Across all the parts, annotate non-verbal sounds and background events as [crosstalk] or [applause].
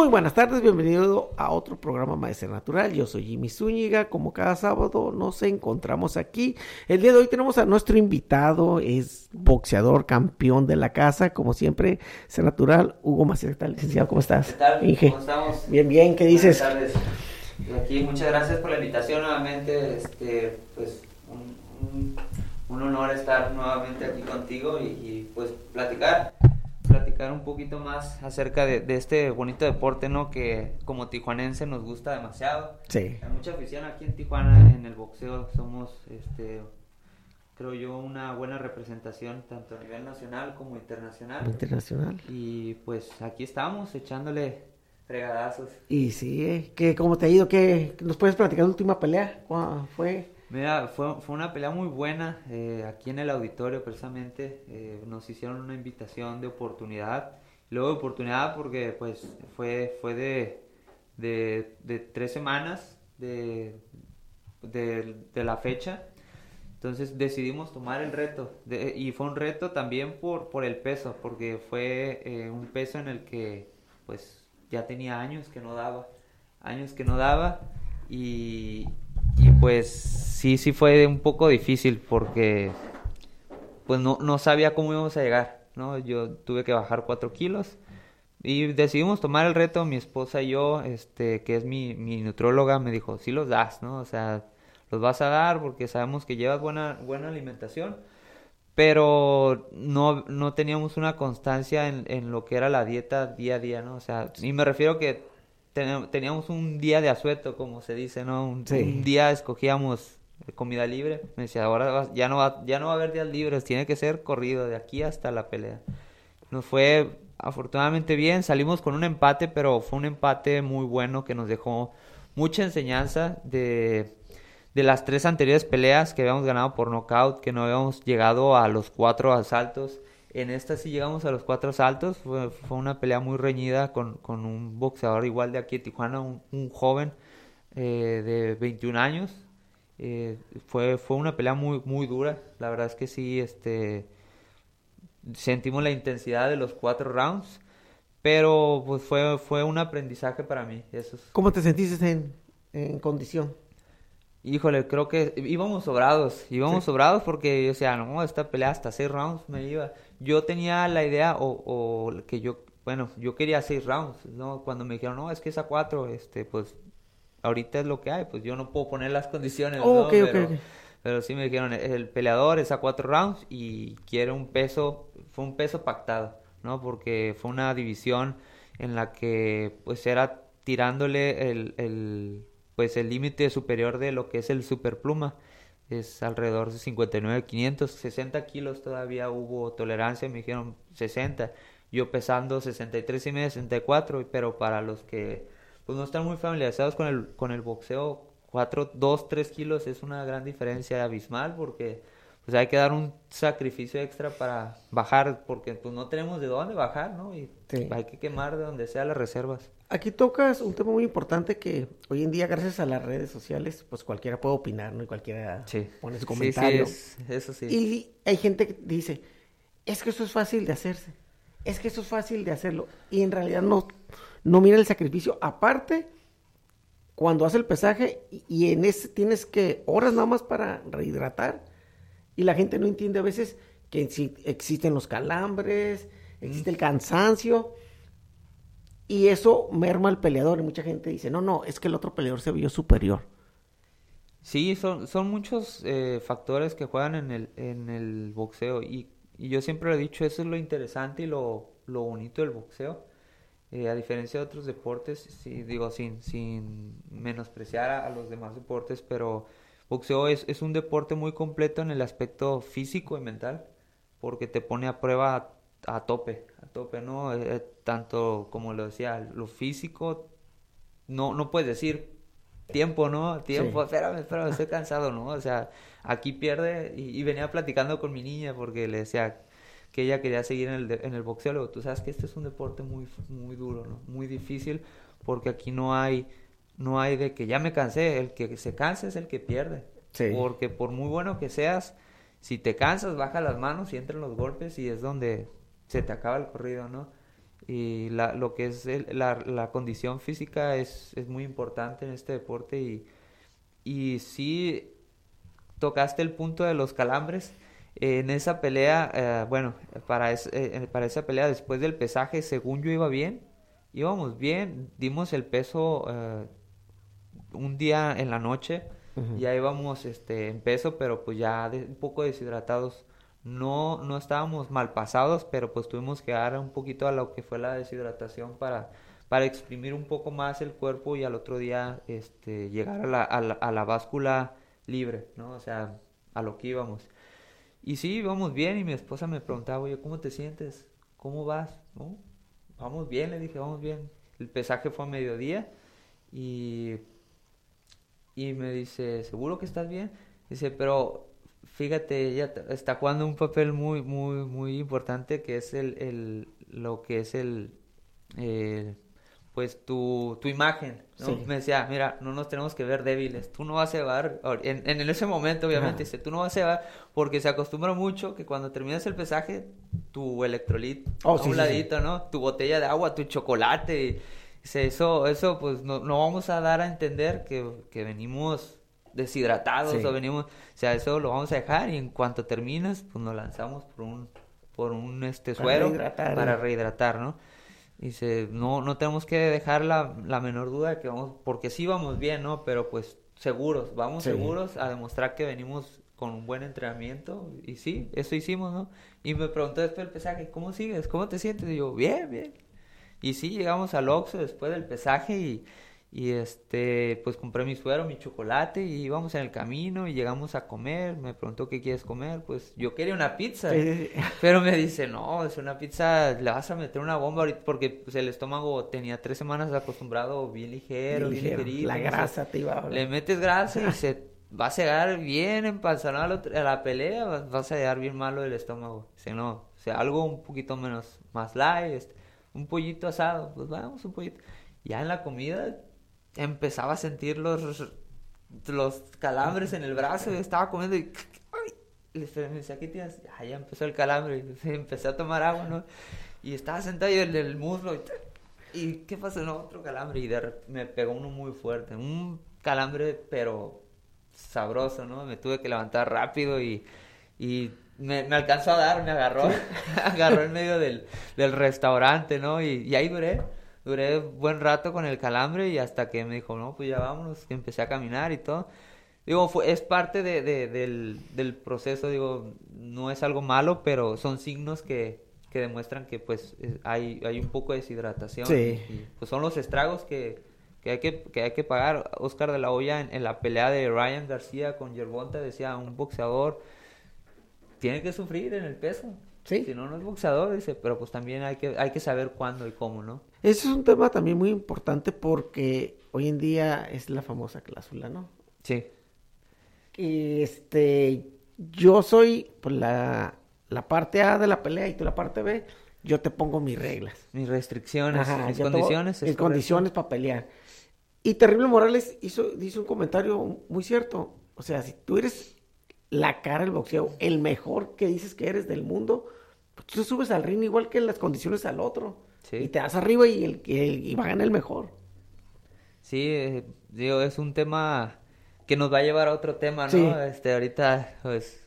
Muy buenas tardes, bienvenido a otro programa Maestro Natural. Yo soy Jimmy Zúñiga, como cada sábado nos encontramos aquí. El día de hoy tenemos a nuestro invitado, es boxeador, campeón de la casa, como siempre, Ser Natural, Hugo Maciel, licenciado? ¿Cómo estás? ¿Qué tal? Inge. ¿Cómo estamos? Bien, bien, ¿qué dices? Buenas tardes. Aquí, muchas gracias por la invitación nuevamente, este, pues un, un- un honor estar nuevamente aquí contigo y, y, pues platicar, platicar un poquito más acerca de, de este bonito deporte, ¿no? Que como tijuanense nos gusta demasiado. Sí. Hay mucha afición aquí en Tijuana en el boxeo, somos, este, creo yo, una buena representación tanto a nivel nacional como internacional. Internacional. Y pues aquí estamos echándole fregadazos. Y sí, eh, ¿qué, ¿cómo te ha ido? ¿Qué, ¿Nos puedes platicar la última pelea? ¿Cuándo fue? Mira, fue, fue una pelea muy buena eh, aquí en el auditorio precisamente. eh, nos hicieron una invitación de oportunidad. Luego de oportunidad porque pues fue, fue de, de, tres semanas de, de, la fecha. Entonces decidimos tomar el reto. y fue un reto también por, por el peso, porque fue eh, un peso en el que pues ya tenía años que no daba. Años que no daba. Y pues sí, sí fue un poco difícil porque pues no, no sabía cómo íbamos a llegar, ¿no? Yo tuve que bajar cuatro kilos y decidimos tomar el reto, mi esposa y yo, este, que es mi, mi nutrióloga, me dijo, sí los das, ¿no? O sea, los vas a dar porque sabemos que llevas buena, buena alimentación, pero no, no teníamos una constancia en, en lo que era la dieta día a día, ¿no? O sea, y me refiero que teníamos un día de asueto, como se dice, ¿no? Un, Sí. un día escogíamos comida libre. Me decía, ahora vas- ya no va, ya no va a haber días libres, tiene que ser corrido de aquí hasta la pelea. Nos fue afortunadamente bien, salimos con un empate, pero fue un empate muy bueno que nos dejó mucha enseñanza de, de las tres anteriores peleas que habíamos ganado por nocaut, que no habíamos llegado a los cuatro asaltos. En esta sí llegamos a los cuatro asaltos, fue, fue una pelea muy reñida con, con un boxeador igual de aquí de Tijuana, un, un joven eh, de 21 años. Eh, fue, fue una pelea muy, muy dura, la verdad es que sí, este, sentimos la intensidad de los cuatro rounds, pero pues fue, fue un aprendizaje para mí. Eso es- ¿Cómo te sentiste en, en condición? Híjole, creo que íbamos sobrados, íbamos Sí. sobrados porque, o sea, no, esta pelea hasta seis rounds me iba. Yo tenía la idea, o, o que yo, bueno, yo quería seis rounds, ¿no? Cuando me dijeron, no, es que es a cuatro, este, pues, ahorita es lo que hay, pues yo no puedo poner las condiciones, Oh, ¿no? ok, ok, pero, pero sí me dijeron, el peleador es a cuatro rounds y quiere un peso, fue un peso pactado, ¿no? Porque fue una división en la que, pues, era tirándole el, el pues el límite superior de lo que es el superpluma es alrededor de 59 500 60 kilos todavía hubo tolerancia me dijeron 60 yo pesando 63 y medio 64 pero para los que pues no están muy familiarizados con el con el boxeo 4 2 3 kilos es una gran diferencia abismal porque pues hay que dar un sacrificio extra para bajar porque pues no tenemos de dónde bajar no y Sí. hay que quemar de donde sea las reservas Aquí tocas un tema muy importante que hoy en día, gracias a las redes sociales, pues cualquiera puede opinar, ¿no? Y cualquiera Sí. pone su Sí, sí, comentario. es- eso sí. Y hay gente que dice, es que eso es fácil de hacerse, es que eso es fácil de hacerlo. Y en realidad no, no mira el sacrificio. Aparte, cuando hace el pesaje y, y en ese tienes que horas nada más para rehidratar y la gente no entiende a veces que existen los calambres, existe el cansancio y eso merma al peleador y mucha gente dice, no, no, es que el otro peleador se vio superior. Sí, son, son muchos eh, factores que juegan en el, en el boxeo y, y yo siempre lo he dicho, eso es lo interesante y lo, lo bonito del boxeo. Eh, a diferencia de otros deportes, sí, digo, sin, sin menospreciar a los demás deportes, pero boxeo es, es un deporte muy completo en el aspecto físico y mental, porque te pone a prueba a, a tope, a tope, ¿no? Eh, eh, tanto como lo decía, lo físico, no, no puedes decir tiempo, ¿no? Tiempo, Sí. espérame, espérame, estoy cansado, ¿no? O sea, aquí pierde y, y venía platicando con mi niña porque le decía que ella quería seguir en el, en el boxeo. Tú sabes que este es un deporte muy, muy duro, ¿no? Muy difícil porque aquí no hay, no hay de que ya me cansé, el que se cansa es el que pierde. Sí. Porque por muy bueno que seas, si te cansas, baja las manos y entran los golpes y es donde se te acaba el corrido, ¿no? Y la, lo que es el- la, la condición física es, es muy importante en este deporte y, y sí tocaste el punto de los calambres. En esa pelea, eh, bueno, para, es- eh, para esa pelea después del pesaje, según yo iba bien, íbamos bien, dimos el peso eh, un día en la noche, ya íbamos este, en peso, pero pues ya de- un poco deshidratados. No, no estábamos mal pasados, pero pues tuvimos que dar un poquito a lo que fue la deshidratación para, para exprimir un poco más el cuerpo y al otro día este, llegar a la, a la, a la báscula libre, ¿no? O sea, a lo que íbamos. Y sí, íbamos bien y mi esposa me preguntaba, oye, ¿cómo te sientes? ¿Cómo vas? ¿No? Vamos bien, le dije, vamos bien. El pesaje fue a mediodía y, y me dice, ¿seguro que estás bien? Dice, pero fíjate, ella está jugando un papel muy, muy, muy importante que es el, el lo que es el, eh, pues tu, tu imagen, ¿no? Sí. Me decía, mira, no nos tenemos que ver débiles, tú no vas a llevar, en, en ese momento obviamente, dice, tú no vas a llevar, porque se acostumbra mucho que cuando terminas el pesaje, tu electrolit Oh, a sí, un sí. ladito, ¿no? Tu botella de agua, tu chocolate, y dice, eso, eso pues no, no vamos a dar a entender que, que venimos deshidratados Sí. o venimos, o sea, eso lo vamos a dejar y en cuanto termines, pues nos lanzamos por un, por un este Para suero rehidratar, para ¿eh? rehidratar, ¿no? Dice, no, no tenemos que dejar la, la menor duda de que vamos, porque sí vamos bien, ¿no? Pero pues seguros, vamos Sí. seguros a demostrar que venimos con un buen entrenamiento y sí, eso hicimos, ¿no? Y me preguntó después del pesaje, ¿cómo sigues? ¿Cómo te sientes? Y yo, bien, bien. Y sí, llegamos al Oxxo después del pesaje y, y este, pues compré mi suero, mi chocolate y íbamos en el camino y llegamos a comer. Me preguntó qué quieres comer, pues yo quería una pizza. [laughs] Pero me dice, no, es una pizza, le vas a meter una bomba ahorita porque pues, el estómago tenía tres semanas acostumbrado bien ligero, bien, Ligero. ligerito. La grasa te iba a Le metes grasa y [laughs] se va a llegar bien empanzonado a la otra- a la pelea, vas, vas a llegar bien malo del estómago. Dice, no, o sea, algo un poquito menos, más light, este, un pollito asado, pues vamos, un pollito. Ya en la comida empezaba a sentir los, los calambres en el brazo, estaba comiendo y... me decía, ¿qué tienes? Ya empezó el calambre, y [laughs] empecé a tomar agua, ¿no? Y estaba sentado y el, muslo, y, ¿y qué pasó? No, otro calambre, y de me pegó uno muy fuerte, un calambre, pero sabroso, ¿no? Me tuve que levantar rápido y me, me alcanzó a dar, me agarró, [laughs] agarró en medio del, del restaurante, ¿no? Y, y ahí duré, duré buen rato con el calambre y hasta que me dijo, no, pues ya vámonos, que empecé a caminar y todo. Digo, fue, es parte de, de- del, del proceso, digo, no es algo malo, pero son signos que, que demuestran que pues hay, hay un poco de deshidratación. Sí. Y, pues son los estragos que, que hay que, que hay que pagar. Oscar de la Hoya en, en la pelea de Ryan García con Yerbonta decía, un boxeador tiene que sufrir en el peso. Sí. Si no, no es boxeador, dice, pero pues también hay que, hay que saber cuándo y cómo, ¿no? Ese es un tema también muy importante porque hoy en día es la famosa cláusula, ¿no? Sí. Y este, yo soy pues, la, la parte A de la pelea y tú la parte B, yo te pongo mis reglas. Mis restricciones, Ajá, mis condiciones. Mis condiciones para pelear. Y Terrible Morales hizo, hizo un comentario muy cierto. O sea, si tú eres la cara del boxeo, el mejor que dices que eres del mundo, pues tú te subes al ring igual que las condiciones al otro. Sí. Y te das arriba y, el, que- y va a ganar el mejor. Sí, eh, digo, es un tema que nos va a llevar a otro tema, ¿no? Sí. Este, ahorita, pues,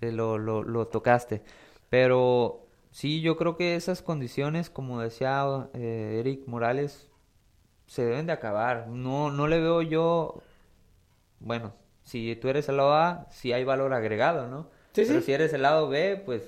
eh, lo, lo, lo tocaste. Pero sí, yo creo que esas condiciones, como decía eh, Eric Morales, se deben de acabar. No, no le veo yo, bueno, si tú eres el lado A, sí hay valor agregado, ¿no? Sí, Pero sí. si eres el lado B, pues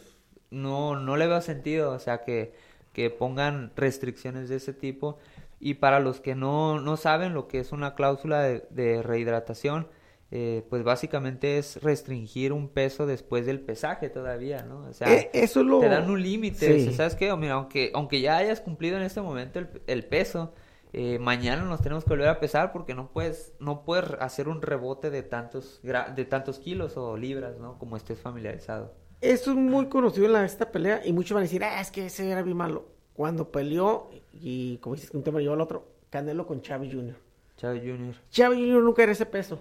no, no le veo sentido, o sea, que, que pongan restricciones de ese tipo. Y para los que no, no saben lo que es una cláusula de, de rehidratación, eh, pues básicamente es restringir un peso después del pesaje todavía, ¿no? O sea, Eh, eso es lo... te dan un límite, Sí. o sea, ¿sabes qué? Mira, aunque, aunque ya hayas cumplido en este momento el, el peso, eh, mañana nos tenemos que volver a pesar porque no puedes, no puedes hacer un rebote de tantos, de tantos kilos o libras, ¿no? Como estés familiarizado. Eso es muy conocido en la, esta pelea y muchos van a decir, ah, es que ese era bien malo. Cuando peleó, y como dices, que un tema llevó al otro, Canelo con Chávez Jr. Chávez Jr. Chávez Jr. nunca era ese peso.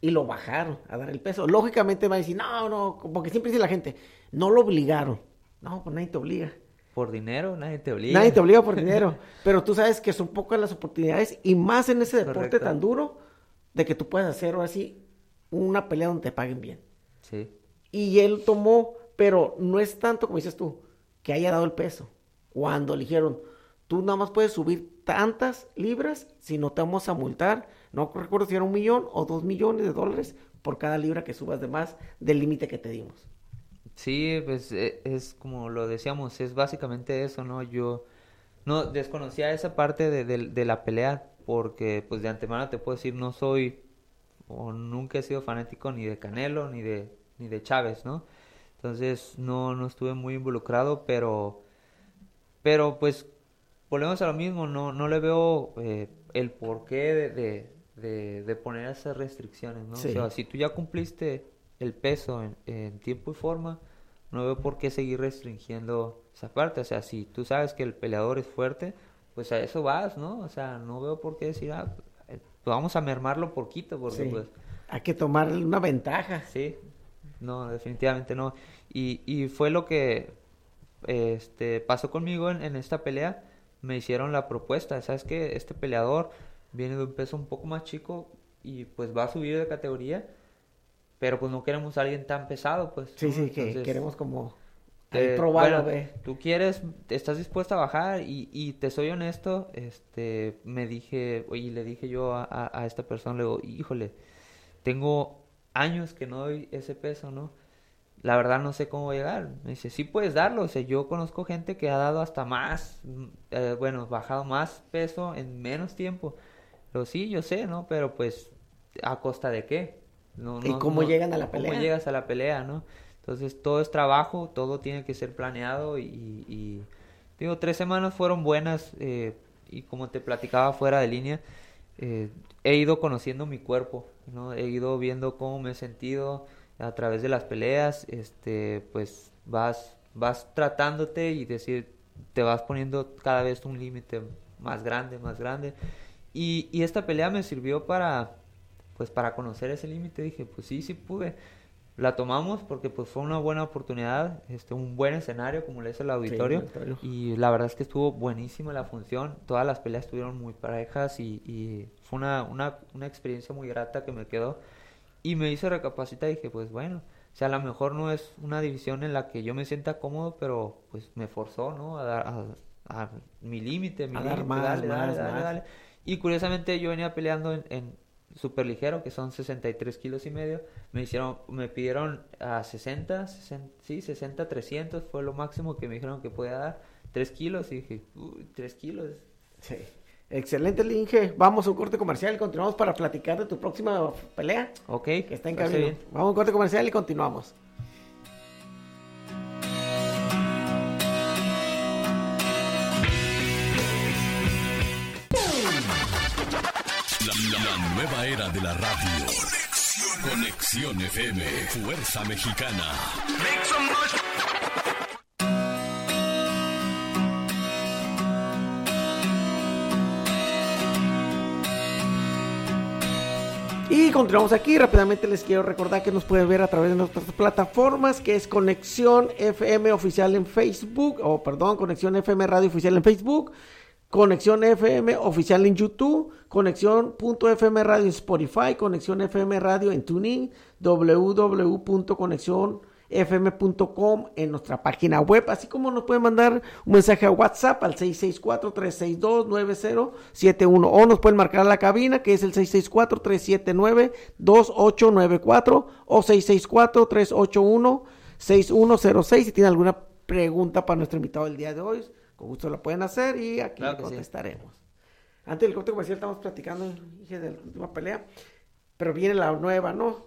Y lo bajaron a dar el peso. Lógicamente va a decir, no, no, porque siempre dice la gente, no lo obligaron. No, pues nadie te obliga. Por dinero, nadie te obliga. Nadie te obliga por [laughs] dinero. Pero tú sabes que son pocas las oportunidades y más en ese deporte Correcto. tan duro de que tú puedas hacer ahora sí una pelea donde te paguen bien. Sí, Y él tomó, pero no es tanto como dices tú, que haya dado el peso. Cuando le dijeron, tú nada más puedes subir tantas libras si no te vamos a multar. No recuerdo si era un millón o dos millones de dólares por cada libra que subas de más del límite que te dimos. Sí, pues e- es como lo decíamos, es básicamente eso, ¿no? Yo no desconocía esa parte de, de- de la pelea porque pues de antemano te puedo decir, no soy o nunca he sido fanático ni de Canelo ni de, ni de Chávez, ¿no? Entonces no, no estuve muy involucrado, pero, pero pues volvemos a lo mismo, no, no le veo eh, el porqué de, de, de, de poner esas restricciones, ¿no? Sí. O sea, si tú ya cumpliste el peso en, en tiempo y forma, no veo por qué seguir restringiendo esa parte. O sea, si tú sabes que el peleador es fuerte, pues a eso vas, ¿no? O sea, no veo por qué decir, ah, eh, vamos a mermarlo poquito, porque Sí. pues Hay que tomar una ventaja. Sí, no, definitivamente no. Y, y fue lo que este, pasó conmigo en, en esta pelea. Me hicieron la propuesta, ¿sabes qué? Este peleador viene de un peso un poco más chico y pues va a subir de categoría, pero pues no queremos a alguien tan pesado, pues. Sí, sí, que Entonces, queremos como probarlo, bueno. Tú quieres, estás dispuesta a bajar y, y te soy honesto, este, me dije, oye, le dije yo a, a, a esta persona, le digo, híjole, tengo años que no doy ese peso, ¿no? La verdad no sé cómo voy a llegar. Me dice, sí puedes darlo, o sea, yo conozco gente que ha dado hasta más, eh, bueno, bajado más peso en menos tiempo. Pero sí, yo sé, ¿no? Pero pues, ¿a costa de qué? No, ¿Y no- cómo no- llegan a la ¿cómo pelea? llegas a la pelea, no? Entonces todo es trabajo, todo tiene que ser planeado y, y- digo, tres semanas fueron buenas eh, y como te platicaba fuera de línea, eh, he ido conociendo mi cuerpo, ¿no? He ido viendo cómo me he sentido a través de las peleas, este, pues vas, vas tratándote y decir, te vas poniendo cada vez un límite más grande, más grande. Y, y esta pelea me sirvió para, pues para conocer ese límite. Dije, pues sí, sí pude. La tomamos porque pues fue una buena oportunidad, este, un buen escenario como le es el auditorio. Y la verdad es que estuvo buenísima la función. Todas las peleas estuvieron muy parejas y, y fue una, una, una experiencia muy grata que me quedó. Y me hizo recapacitar y dije, pues bueno, o sea, a lo mejor no es una división en la que yo me sienta cómodo, pero pues me forzó, ¿no? A dar a, a mi límite, mi A dar más, dale, dale, más, dale, más. dale. Y curiosamente yo venía peleando en, en super ligero, que son 63 kilos y medio. Me hicieron, me pidieron a 60, 60, sí, 60, 300 fue lo máximo que me dijeron que podía dar. 3 kilos y dije, uy, 3 kilos. Sí. Excelente, Linge. Vamos a un corte comercial y continuamos para platicar de tu próxima pelea Ok, que está en camino. Vamos a un corte comercial y continuamos. Nueva era de la radio. Conexión FM, Fuerza Mexicana. Y continuamos aquí. Rápidamente les quiero recordar que nos pueden ver a través de nuestras plataformas, que es Conexión FM Oficial en Facebook, o perdón, Conexión FM Radio Oficial en Facebook. Conexión FM oficial en YouTube, Conexión.fm Radio en Spotify, Conexión FM Radio en TuneIn, www.conexiónfm.com en nuestra página web, así como nos pueden mandar un mensaje a WhatsApp al 664-362-9071 o nos pueden marcar a la cabina que es el 664-379-2894 o 664-381-6106 si tienen alguna pregunta para nuestro invitado del día de hoy con gusto lo pueden hacer y aquí contestaremos. Antes del corte comercial estamos platicando, dije, de la última pelea, pero viene la nueva, ¿no?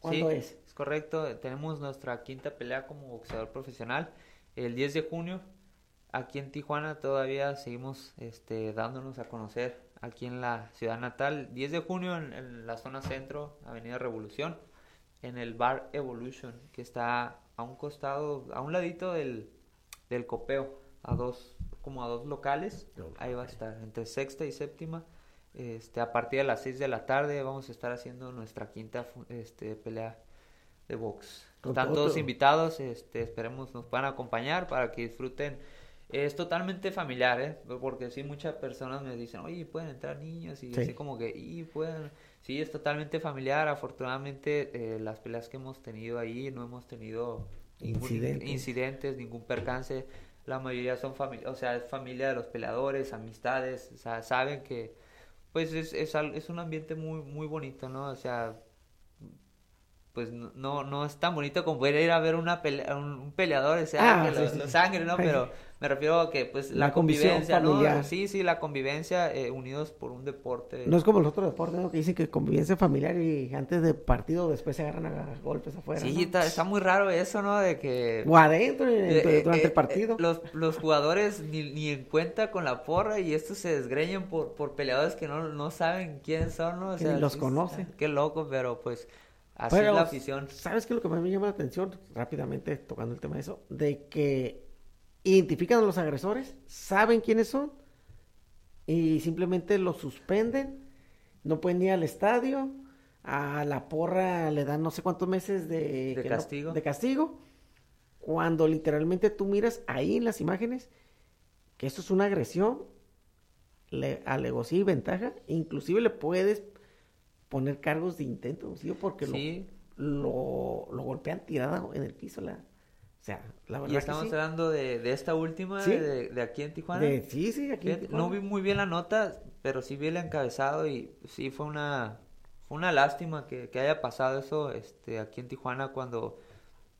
¿Cuándo es? Es correcto, tenemos nuestra quinta pelea como boxeador profesional el 10 de junio. Aquí en Tijuana todavía seguimos este, dándonos a conocer aquí en la ciudad natal. 10 de junio en, la zona centro, Avenida Revolución, en el bar Evolution, que está a un costado, a un ladito del, del copeo a dos, como a dos locales. Ahí va a estar, entre sexta y séptima. Este, a partir de las 6 de la tarde vamos a estar haciendo nuestra quinta este, pelea de box. Están todos invitados, este, esperemos nos puedan acompañar para que disfruten. Es totalmente familiar, ¿eh? porque sí muchas personas me dicen, oye, pueden entrar niños y así como que, y pueden... Sí, es totalmente familiar. Afortunadamente, eh, las peleas que hemos tenido ahí no hemos tenido ningún incidentes, ningún percance la mayoría son familia, o sea, es familia de los peleadores, amistades, o sea, saben que pues es, es, es un ambiente muy muy bonito, ¿no? O sea, pues no, no es tan bonito como poder ir a ver una pelea, un, peleador, o sea, ah, que lo, sangre, ¿no? [laughs] Pero me refiero a que, pues, la, convivencia, ¿no? Sí, sí, la convivencia eh, unidos por un deporte. No es como los otros deportes, ¿no? Que dicen que convivencia familiar y antes de partido después se agarran a golpes afuera. Sí, está, muy raro eso, ¿no? De que... O adentro, durante el eh, partido. los, los jugadores ni, ni en cuenta con la porra y estos se desgreñan por, por peleadores que no, no saben quiénes son, ¿no? O sea, los conocen. Qué loco, pero pues... Así es la afición. ¿Sabes qué es lo que me llama la atención? Rápidamente, tocando el tema de eso, de que identifican a los agresores, saben quiénes son y simplemente los suspenden, no pueden ir al estadio, a la porra le dan no sé cuántos meses de, castigo. de castigo, cuando literalmente tú miras ahí en las imágenes que esto es una agresión, le y ventaja, inclusive le puedes poner cargos de intento, ¿sí? porque lo, lo, golpean tirado en el piso la, y estamos hablando de, esta última, de, aquí en Tijuana. sí, sí, aquí No vi muy bien la nota, pero sí vi el encabezado y sí fue una, una lástima que, haya pasado eso este, aquí en Tijuana cuando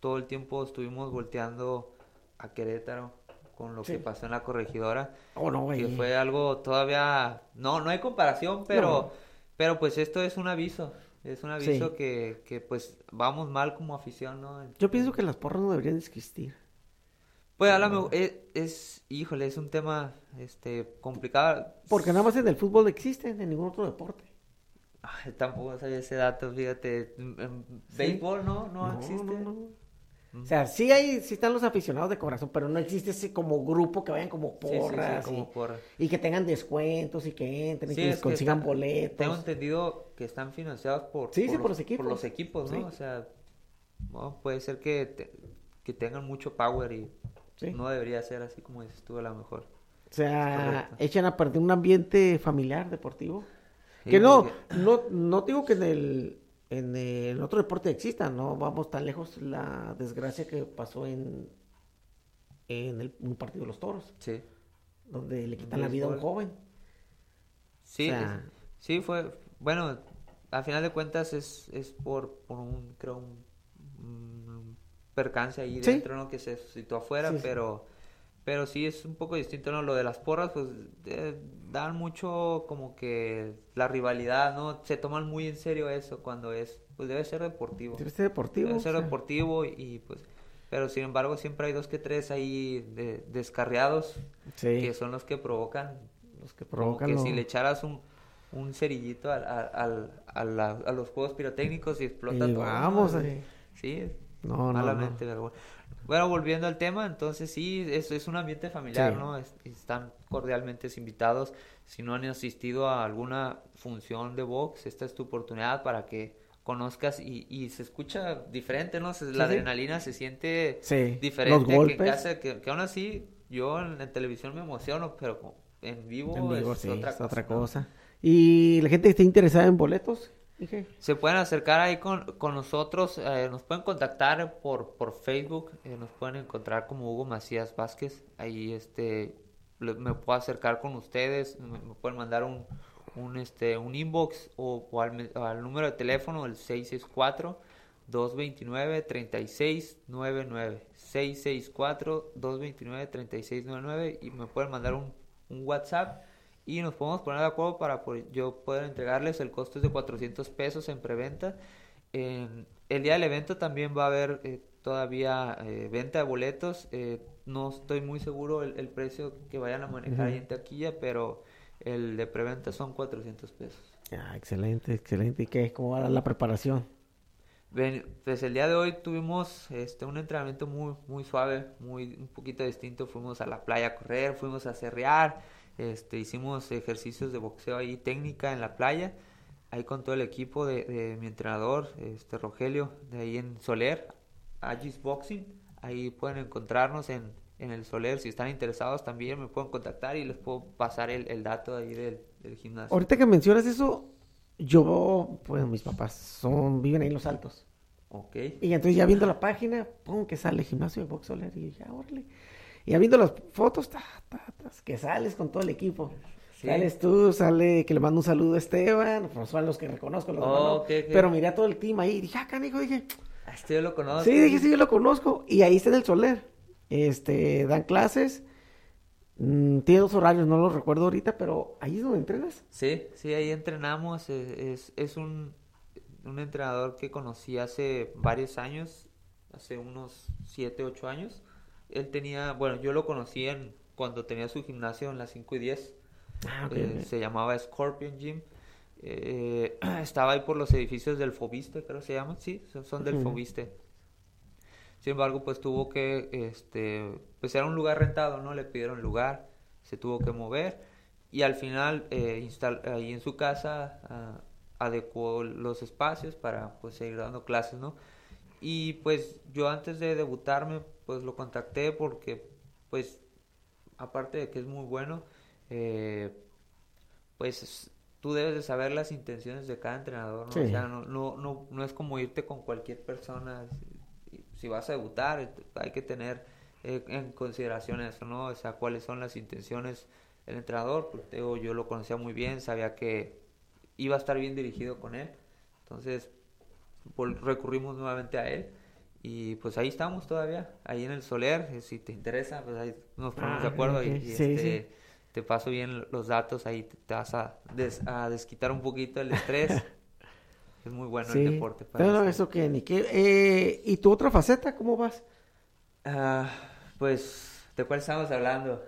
todo el tiempo estuvimos volteando a Querétaro con lo que pasó en la corregidora. Oh, no, Que fue algo todavía... No, no hay comparación, pero, pero pues esto es un aviso. Es un aviso que, que, pues, vamos mal como afición, ¿no? Yo pienso que las porras no deberían existir. Pues, a lo es, es, híjole, es un tema, este, complicado. Porque nada más en el fútbol existe, en ningún otro deporte. Ay, tampoco sabía ese dato, fíjate. En, béisbol, ¿no? No, no existe. No, no. O sea, sí hay, sí están los aficionados de corazón, pero no existe ese como grupo que vayan como porras, y, que tengan descuentos y que entren y que les consigan boletos. Tengo entendido que están financiados por, por, los, equipos. Por los equipos, ¿no? O sea, puede ser que, que tengan mucho power y no debería ser así como dices tú a lo mejor. O sea, echan a perder un ambiente familiar deportivo. que no, no, no digo que en el en el otro deporte exista, no vamos tan lejos la desgracia que pasó en, en el, un partido de los toros. Sí. Donde le quitan la vida a un joven. Sí, sí, fue, bueno, al final de cuentas es, es por, por un, creo, un, percance ahí dentro, ¿no? Que se situó afuera, pero pero sí es un poco distinto, ¿no? Lo de las porras, pues dan mucho como que la rivalidad, ¿no? Se toman muy en serio eso cuando es, pues debe ser deportivo. Debe ser deportivo. Debe ser deportivo y, pues, pero sin embargo siempre hay dos que tres ahí de, descarriados que son los que provocan. Los que provocan. que si le echaras un, un cerillito al, al, a los juegos pirotécnicos y explota todo. Vamos, Sí, no, malamente, no. Bueno, volviendo al tema, entonces sí, es, es un ambiente familiar, ¿no? están cordialmente invitados. Si no han asistido a alguna función de box, esta es tu oportunidad para que conozcas y, y se escucha diferente, ¿no? la adrenalina se siente diferente. Los golpes. Que, que, aún así yo en, televisión me emociono, pero en vivo, En vivo, es otra es cosa. otra ¿no? cosa. Y la gente que esté interesada en boletos, Se pueden acercar ahí con, con nosotros, eh, nos pueden contactar por, por Facebook, eh, nos pueden encontrar como Hugo Macías Vázquez, ahí este me puedo acercar con ustedes, me, pueden mandar un, un este un inbox o, al, me- al número de teléfono el 664 229 3699 664 229 3699 y me pueden mandar un, un WhatsApp y nos podemos poner de acuerdo para po- yo poder entregarles el costo es de 400 pesos en preventa. En el día del evento también va a haber eh, todavía eh, venta de boletos. eh, no estoy muy seguro el, el precio que vayan a manejar ahí en taquilla, pero el de preventa son 400 pesos. Ah, excelente, excelente. ¿Y qué? ¿Cómo va la preparación? Pues el día de hoy tuvimos este un entrenamiento muy muy suave, muy un poquito distinto. Fuimos a la playa a correr, fuimos a cerrear, este hicimos ejercicios de boxeo ahí técnica en la playa, ahí con todo el equipo de, de mi entrenador, este Rogelio, de ahí en Soler, Agis Boxing. Ahí pueden encontrarnos en, en el Soler. Si están interesados también me pueden contactar y les puedo pasar el, el dato ahí del, del gimnasio. Ahorita que mencionas eso, yo, pues mis papás son, viven ahí en Los Altos. Ok. Y entonces ya viendo la página, pum, que sale gimnasio de box Soler y ya, órale. Y ya viendo las fotos, ta, ta, ta, que sales con todo el equipo. Sí. Sales tú, sale que le mando un saludo a Esteban, pues son los que reconozco, los Oh, no. pero miré a todo el team ahí y dije, ah, canijo, dije, Ah, Este yo lo conozco. sí, dije, sí, yo lo conozco. Y ahí está en el Soler. Este, dan clases. Mm, tiene dos horarios, no los recuerdo ahorita, pero ahí es donde entrenas. Sí, sí, ahí entrenamos. eh, Es, es un, un entrenador que conocí hace varios años, hace unos 7, 8 años. Él tenía, bueno, yo lo conocí en, cuando tenía su gimnasio en las 5 y 10. Ah, Eh. Se llamaba Scorpion Gym. Eh, [clears throat] estaba ahí por los edificios del Fobiste, creo que se llaman. Sí, son, son del. Fobiste. Sin embargo, pues tuvo que, este, pues era un lugar rentado, ¿no? Le pidieron lugar, se tuvo que mover y al final eh, ahí en su casa ah, adecuó los espacios para pues seguir dando clases, ¿no? Y pues yo antes de debutarme, pues lo contacté porque, pues, aparte de que es muy bueno, eh, pues es- tú debes de saber las intenciones de cada entrenador, ¿no? O sea, no, no, no, no es como irte con cualquier persona. Si, si vas a debutar, eh, hay que tener eh, en consideración eso, ¿no? O sea, cuáles son las intenciones del entrenador. Pues, digo, yo lo conocía muy bien, sabía que iba a estar bien dirigido con él. Entonces, recurrimos nuevamente a él. Y pues ahí estamos todavía, ahí en el Soler. eh, Si te interesa, pues ahí nos ponemos de Ah, acuerdo y, y, sí, este, sí. te paso bien los datos, ahí te, te vas a, des- a desquitar un poquito el estrés. [laughs] es muy bueno Sí. el deporte. para No, no, este- eso que ni qué. Eh, ¿Y tu otra faceta, cómo vas? Ah, pues, ¿de cuál estamos hablando?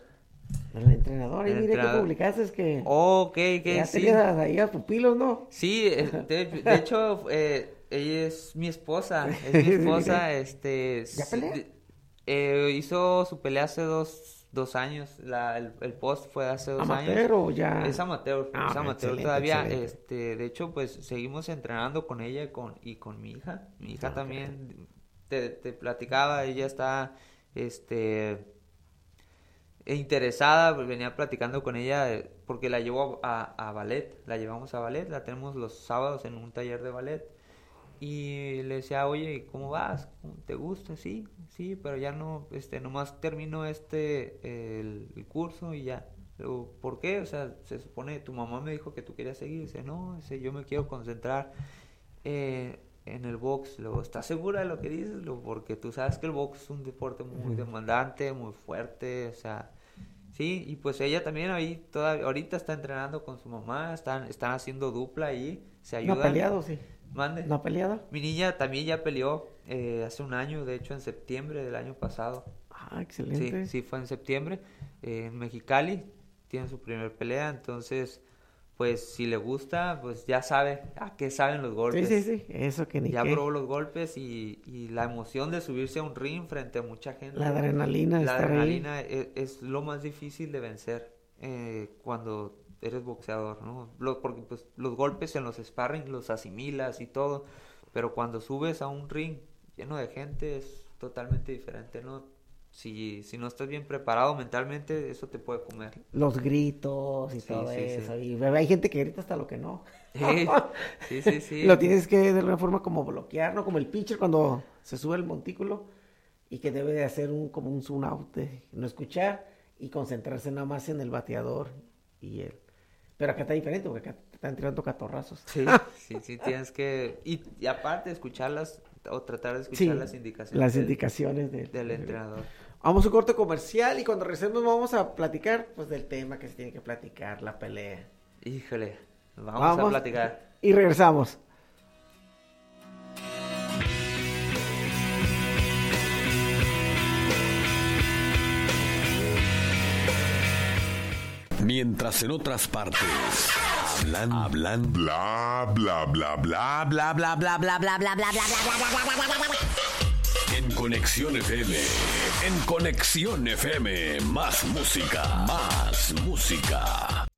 El entrenador, ahí mire que publicaste, es que Oh, ok, ok, ya sí. ahí a pupilos, ¿no? Sí, eh, de, de [laughs] hecho, eh, ella es mi esposa, [laughs] es mi esposa, este... ¿Ya pelea? eh, hizo su pelea hace dos, dos años, la, el, el post fue hace dos ¿Amateur años. o ya? Es amateur, Ah, es amateur todavía, excelente. este, de hecho, pues seguimos entrenando con ella y con, y con mi hija, mi hija Ah, también, te, te platicaba, ella está, este, interesada, pues, venía platicando con ella eh, porque la llevo a, a ballet, la llevamos a ballet, la tenemos los sábados en un taller de ballet y le decía, oye, ¿cómo vas? ¿Cómo ¿Te gusta? Sí, sí, pero ya no, este, nomás termino este, el, el curso y ya. Luego, ¿por qué? O sea, se supone, tu mamá me dijo que tú querías seguir. Dice, no, dice, yo me quiero concentrar eh, en el box. Luego, ¿estás segura de lo que dices? Luego, porque tú sabes que el box es un deporte muy demandante, muy fuerte, o sea, sí, y pues ella también ahí, toda, ahorita está entrenando con su mamá, están, están haciendo dupla ahí, se No ayudan. ha peleado, sí. Mande. No ha peleado. Mi niña también ya peleó eh, hace un año, de hecho en septiembre del año pasado. Ah, Sí, excelente. sí, fue en septiembre eh, en Mexicali, tiene su primer pelea, entonces, pues si le gusta, pues ya sabe a qué saben los Sí, golpes. sí, sí. Eso que ni Ya qué. probó los golpes y, y la emoción de subirse a un ring frente a mucha gente. La adrenalina La adrenalina e- es, lo más difícil de vencer eh, cuando eres boxeador, ¿no? Lo- porque pues los golpes en los sparring los asimilas y todo, pero cuando subes a un ring lleno de gente es totalmente diferente, ¿no? si, si no estás bien preparado mentalmente, eso te puede comer. Los gritos y Sí, todo sí, sí. eso. Y hay gente que grita hasta lo que no. Sí, [laughs] sí, sí. sí. Lo tienes que de alguna forma como bloquear, ¿no? Como el pitcher cuando se sube el montículo y que debe de hacer un como un zoom out, de no escuchar y concentrarse nada más en el bateador y él. Pero acá está diferente porque acá te están tirando catorrazos. Sí, [laughs] sí, sí, tienes que... Y, y aparte, escucharlas o tratar de escuchar Sí, las indicaciones Las del- indicaciones del, del entrenador. Vamos a un corte comercial y cuando regresemos vamos a platicar pues del tema que se tiene que platicar, la pelea. Híjole, vamos, a platicar. Y regresamos. Mientras en otras partes hablan, hablan, Bla bla bla bla bla bla bla bla bla bla bla bla bla bla bla bla bla en Conexión FM. En Conexión FM, más música, más música.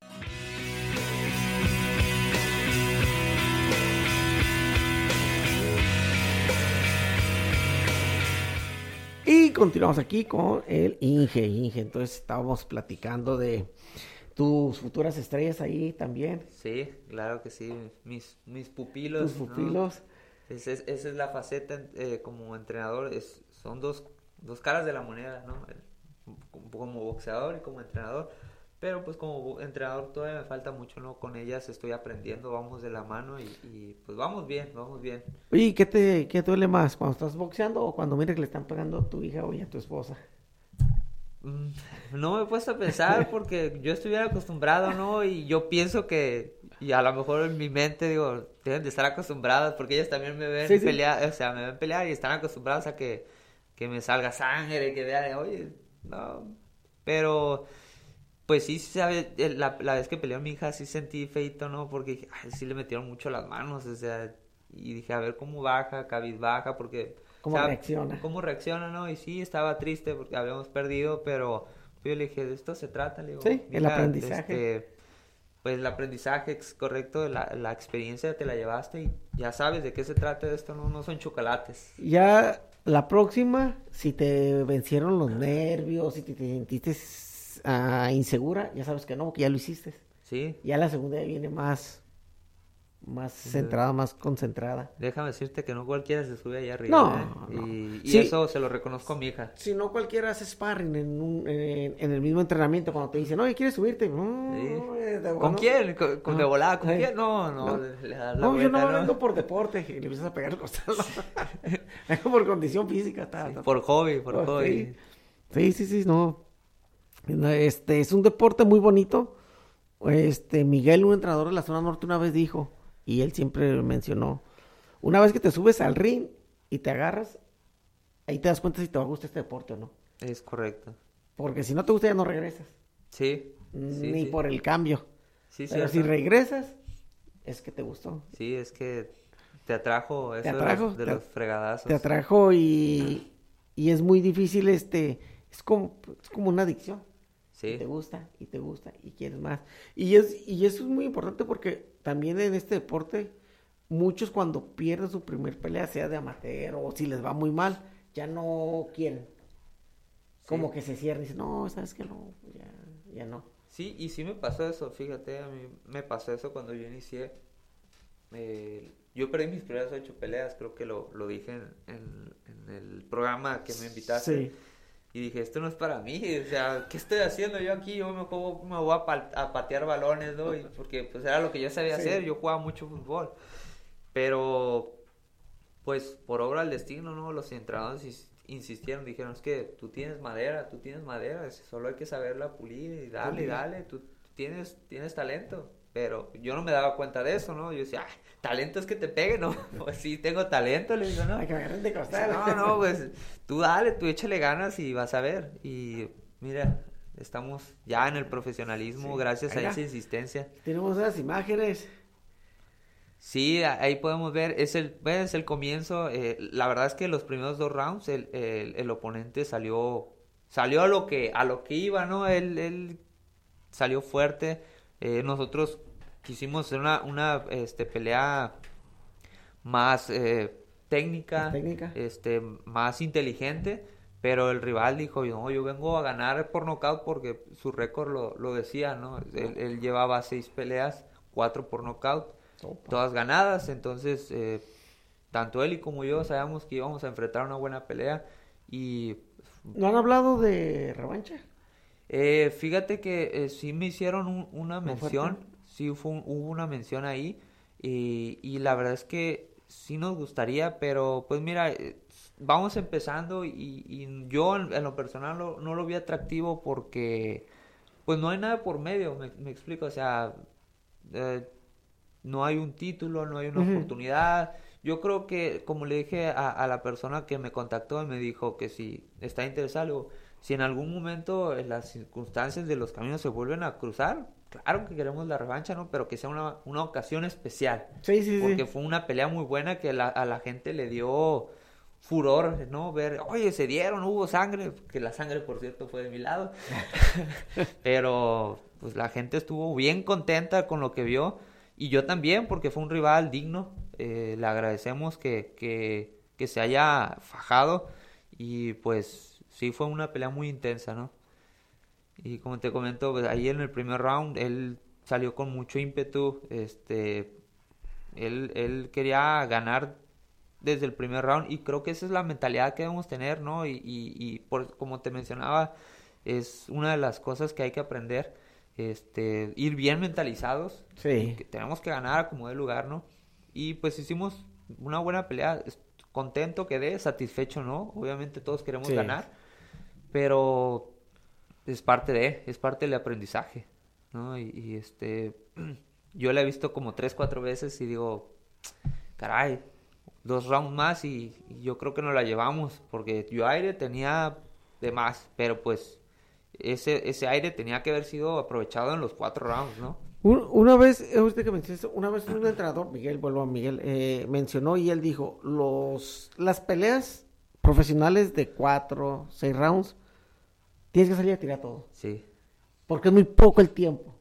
Y continuamos aquí con el Inge. Inge, entonces estábamos platicando de tus futuras estrellas ahí también, Sí, claro que sí. Mis, mis pupilos. tus ¿no? pupilos. Es- es- esa es la faceta eh, como entrenador. Es, son dos, dos caras de la moneda, ¿no? Como boxeador y como entrenador. Pero pues como entrenador todavía me falta mucho, ¿no? Con ellas estoy aprendiendo, vamos de la mano y, y, pues vamos bien, vamos bien. Oye, ¿y ¿qué te qué duele más? ¿Cuando estás boxeando o cuando mires que le están pegando a tu hija o a tu esposa? Mm, No me he puesto a pensar [laughs] porque yo estuviera acostumbrado, ¿no? Y yo pienso que, y a lo mejor en mi mente digo, deben de estar acostumbradas porque ellas también me ven Sí, sí. pelear, o sea, me ven pelear y están acostumbradas a que, que me salga sangre, que vean, oye, no, pero pues sí, ¿sabes? El- La, la vez que peleó mi hija sí sentí feito, ¿no? Porque dije, ay, sí le metieron mucho las manos, o sea, y dije, a ver cómo baja, cabizbaja, porque... ¿Cómo o sea, reacciona? ¿Cómo reacciona, no? Y sí, estaba triste porque habíamos perdido, pero yo le dije, de esto se trata, le digo. Sí, el "Mija, aprendizaje". este, pues el aprendizaje es correcto, la, la experiencia te la llevaste y ya sabes de qué se trata esto, no, no son chocolates. Ya la próxima, si te vencieron los nervios, si te, te sentiste ah, insegura, ya sabes que no, que ya lo hiciste. Sí, Ya la segunda ya viene más, más centrada, más concentrada. déjame decirte que no cualquiera se sube allá arriba. No, ¿eh? no. Y, y Sí. eso se lo reconozco a mi hija. Si no, cualquiera hace sparring en, un- en, en el mismo entrenamiento cuando te dicen, oye, ¿quieres subirte? No, Sí. eh, ¿Con bueno, quién? ¿Con, con de Ah, volada? ¿Con quién? No, no, No. le, le das la No, yo no vuelta, vengo por deporte. Y le empiezas a pegar el costado. [laughs] vengo por condición física. Sí, ta, por hobby, por hobby. Sí, sí, sí, no. Este, es un deporte muy bonito. Este, Miguel, un entrenador de la zona norte, una vez dijo, y él siempre mencionó, una vez que te subes al ring y te agarras, ahí te das cuenta si te va a gustar este deporte o no. Es correcto. Porque si no te gusta ya no regresas, Sí. sí, ni sí. por el cambio. Sí, Pero si regresas, es que te gustó. Sí, es que te atrajo eso de los- atrajo, de te- los, fregadazos. Te atrajo y, y es muy difícil, este, es como, es como una adicción. Sí, Y te gusta, y te gusta, y quieres más. Y, es, y eso es muy importante porque también en este deporte, muchos cuando pierden su primer pelea, sea de amateur o si les va muy mal, ya no quieren. Como que se cierran y dicen, no, sabes que no, ya, ya no. Sí, y sí me pasó eso, fíjate, a mí me pasó eso cuando yo inicié. Eh, yo perdí mis primeras ocho peleas, creo que lo, lo dije en, en- en el programa que me invitaste. Sí. Y dije, esto no es para mí, o sea, ¿qué estoy haciendo yo aquí? Yo me, juego- me voy a, patear balones, ¿no? Y [laughs] porque pues era lo que yo sabía Sí. hacer, yo jugaba mucho fútbol. Pero, pues, por obra del destino, ¿no? Los entrenadores ins- insistieron, dijeron, es que tú tienes madera, tú tienes madera, solo hay que saberla pulir y dale, dale, tú tienes, tienes talento. Pero yo no me daba cuenta de eso, ¿no? Yo decía, "Ay, talento es que te pegue, ¿no? [laughs] Pues sí, tengo talento, le digo, ¿no? Ay, que agarren de costal. No, no, [laughs] pues tú dale, tú échale ganas y vas a ver. Y mira, estamos ya en el profesionalismo Sí. gracias a esa insistencia. Tenemos esas imágenes. Sí, ahí podemos ver, es el, es el comienzo. eh, la verdad es que los primeros dos rounds el, el, el oponente salió, salió a lo que, a lo que iba, ¿no? Él, él salió fuerte. Eh, nosotros quisimos hacer una, una este, pelea más eh, técnica, técnica. este, más inteligente, pero el rival dijo, no, yo vengo a ganar por nocaut porque su récord lo, lo decía, ¿no? Él, él llevaba seis peleas, cuatro por nocaut, todas ganadas, entonces eh, tanto él y como yo sabíamos que íbamos a enfrentar una buena pelea y ¿No han hablado de revancha? Eh, fíjate que eh, sí me hicieron un- una ¿Muy mención, sí fue un- hubo una mención ahí y, y la verdad es que sí nos gustaría, pero pues mira, eh, vamos empezando y, y yo en, en lo personal lo- no lo vi atractivo porque pues no hay nada por medio, me, me explico, o sea, eh, no hay un título, no hay una oportunidad. Yo creo que, como le dije a, a la persona que me contactó y me dijo que si está interesado, si en algún momento eh, las circunstancias de los caminos se vuelven a cruzar, claro que queremos la revancha, ¿no? Pero que sea una, una ocasión especial. Sí, sí, sí. Porque fue una pelea muy buena que la- a la gente le dio furor, ¿no? Ver, oye, se dieron, hubo sangre, que la sangre, por cierto, fue de mi lado. [laughs] Pero, pues la gente estuvo bien contenta con lo que vio. Y yo también, porque fue un rival digno. Eh, le agradecemos que, que, que se haya fajado. Y pues, sí, fue una pelea muy intensa, ¿no? Y como te comento, pues, ahí en el primer round él salió con mucho ímpetu, este, él, él quería ganar desde el primer round y creo que esa es la mentalidad que debemos tener, ¿no? Y, y, y por, como te mencionaba, es una de las cosas que hay que aprender, este, ir bien mentalizados, Sí. que tenemos que ganar como de lugar, ¿no? Y pues hicimos una buena pelea, contento quedé, satisfecho, ¿no? Obviamente todos queremos Sí. ganar, pero es parte de, es parte del aprendizaje, ¿no? Y, y, este, [clears throat] yo la he visto como tres, cuatro veces y digo, caray, dos rounds más y, y yo creo que nos la llevamos, porque yo aire tenía de más, pero pues ese, ese aire tenía que haber sido aprovechado en los cuatro rounds, ¿no? Un- Una vez, usted que mencionó una vez un entrenador, Miguel, vuelvo a Miguel, eh, mencionó y él dijo, los, las peleas profesionales de cuatro, seis rounds, tienes que salir a tirar todo, Sí, porque es muy poco el tiempo.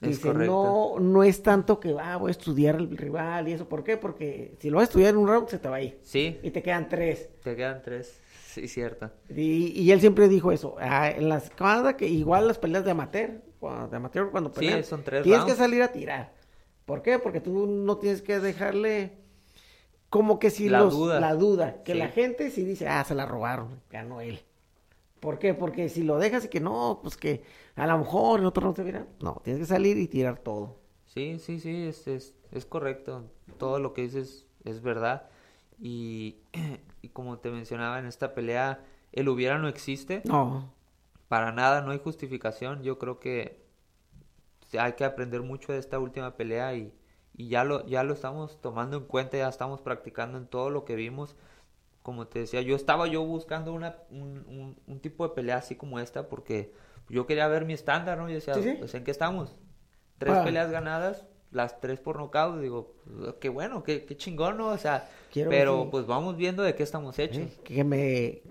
Es Dice, correcto. no, no es tanto que, ah, voy a estudiar el rival y eso, ¿por qué? Porque si lo vas a estudiar en un round, se te va a ir. sí, Y te quedan tres. te quedan tres, sí, cierto. Y, y él siempre dijo eso, ah, en las que igual las peleas de amateur, cuando, de amateur cuando Sí, pelean, son tres tienes rounds. que salir a tirar. ¿Por qué? Porque tú no tienes que dejarle como que si La los, duda. la duda, que Sí. la gente sí dice, ah, se la robaron, ganó él. ¿Por qué? Porque si lo dejas y que no, pues que a lo mejor en otro no se viera, no, tienes que salir y tirar todo. Sí, sí, sí, es, es, es correcto. Todo lo que dices es verdad. Y, [clears throat] y como te mencionaba en esta pelea, el hubiera no existe. No, Para nada, no hay justificación. Yo creo que hay que aprender mucho de esta última pelea y, y ya lo, ya lo estamos tomando en cuenta, ya estamos practicando en todo lo que vimos. Como te decía, yo estaba yo buscando una, un, un- un tipo de pelea así como esta porque yo quería ver mi estándar, ¿no? Y decía, Sí, sí. pues ¿en qué estamos? Tres Ah. peleas ganadas, las tres por nocaut, digo, qué bueno, qué, qué chingón, ¿no? O sea, Quiero pero si- pues vamos viendo de qué estamos hechos. ¿eh? que me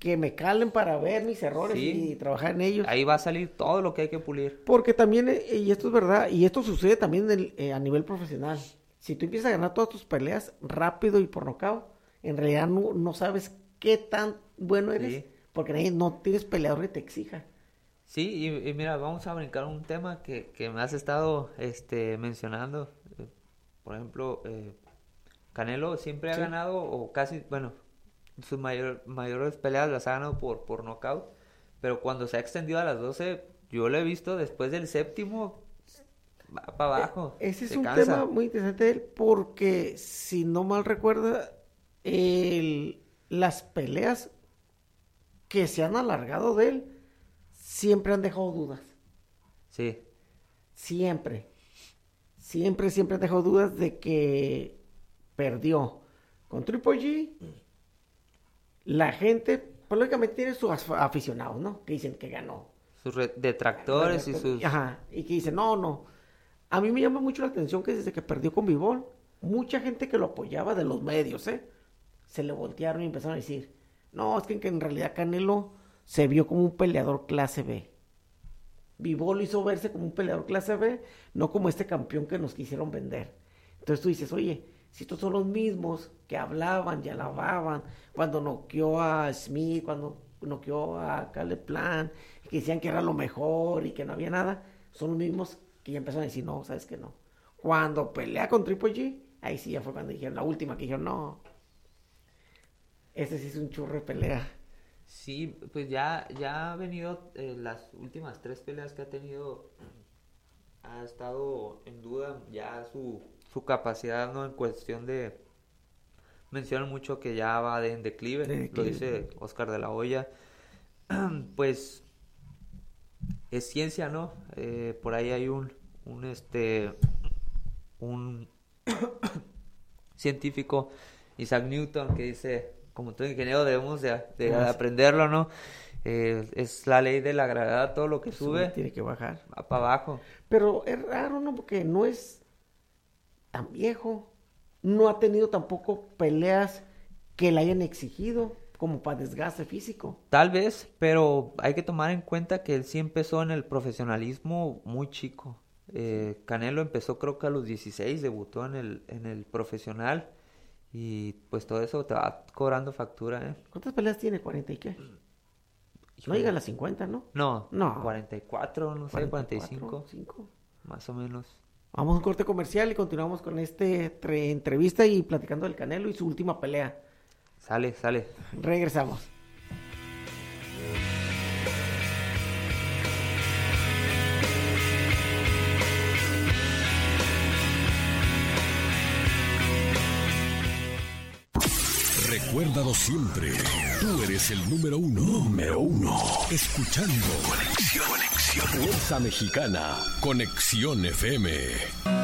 que me calen para ver mis errores Sí. y trabajar en ellos. Ahí va a salir todo lo que hay que pulir. Porque también, eh, y esto es verdad, y esto sucede también en el- eh, a nivel profesional. Si tú empiezas a ganar todas tus peleas rápido y por nocaut, en realidad no, no sabes qué tan bueno eres, Sí. porque nadie- no tienes peleador que te exija. Sí, y, y mira, vamos a brincar un tema que, que me has estado este, mencionando. Eh, Por ejemplo, eh, Canelo siempre ha Sí. ganado, o casi, bueno, sus mayor- mayores peleas las ha ganado por, por nocaut, pero cuando se ha extendido a las 12, yo lo he visto después del séptimo, va para abajo. E, Ese es un cansa. tema muy interesante de él, porque si no mal recuerda, el- las peleas que se han alargado de él siempre han dejado dudas. Sí, Siempre. Siempre, siempre han dejado dudas de que perdió. Con Triple G, la gente, pues lógicamente tiene sus af- aficionados, ¿no? Que dicen que ganó. sus re- detractores y sus... Ajá, y que dicen, no, no. A mí me llama mucho la atención que desde que perdió con Bivol, mucha gente que lo apoyaba de los medios, ¿eh? Se le voltearon y empezaron a decir, no, es que, que en realidad Canelo se vio como un peleador clase B. Bivol hizo verse como un peleador clase B, no como este campeón que nos quisieron vender. Entonces tú dices, oye, si estos son los mismos que hablaban y alababan cuando noqueó a Smith, cuando noqueó a Caleb Plan, que decían que era lo mejor y que no había nada, son los mismos que ya empezaron a decir, no, sabes que no. Cuando pelea con Triple G, ahí sí ya fue cuando dijeron, la última que dijeron, no, ese sí es un churro de pelea. Sí, pues ya, ya ha venido eh, las últimas tres peleas que ha tenido, ha estado en duda ya su, su capacidad, ¿no? En cuestión de, mencionan mucho que ya va de, en declive, De lo dice Oscar de la Hoya, [clears throat] pues es ciencia, ¿no? Eh, por ahí hay un, un este, un [coughs] científico, Isaac Newton, que dice, como todo ingeniero debemos de, Ah, aprenderlo, ¿no? Eh, es la ley de la gravedad, todo lo que sube Tiene que bajar. va para abajo. Pero es raro, ¿no? Porque no es tan viejo. No ha tenido tampoco peleas que le hayan exigido como para desgaste físico. Tal vez, pero hay que tomar en cuenta que él sí empezó en el profesionalismo muy chico. Eh, Canelo empezó creo que a los 16, debutó en el, en el profesional y pues todo eso te va cobrando factura, ¿eh? ¿Cuántas peleas tiene? ¿40 y qué? No Híjole. llega a las 50, ¿no? No, No. 44, no sé, 45, 44, 5. más o menos. Vamos a un corte comercial y continuamos con este tre- entrevista y platicando del Canelo y su última pelea. Sale, sale. Regresamos. Recuérdalo siempre. Tú eres el número uno. Número uno. Escuchando. Conexión. Conexión. Fuerza Mexicana. Conexión FM.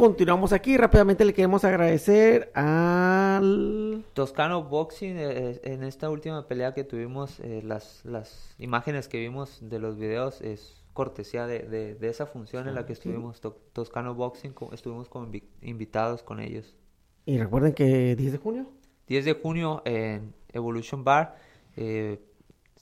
Continuamos aquí. Rápidamente le queremos agradecer al... Toscano Boxing, eh, eh, en esta última pelea que tuvimos, eh, las, las imágenes que vimos de los videos es cortesía de, de, de esa función en la que estuvimos, To- Toscano Boxing, estuvimos invi- invitados con ellos. Y recuerden que 10 de junio 10 de junio en Evolution Bar, eh,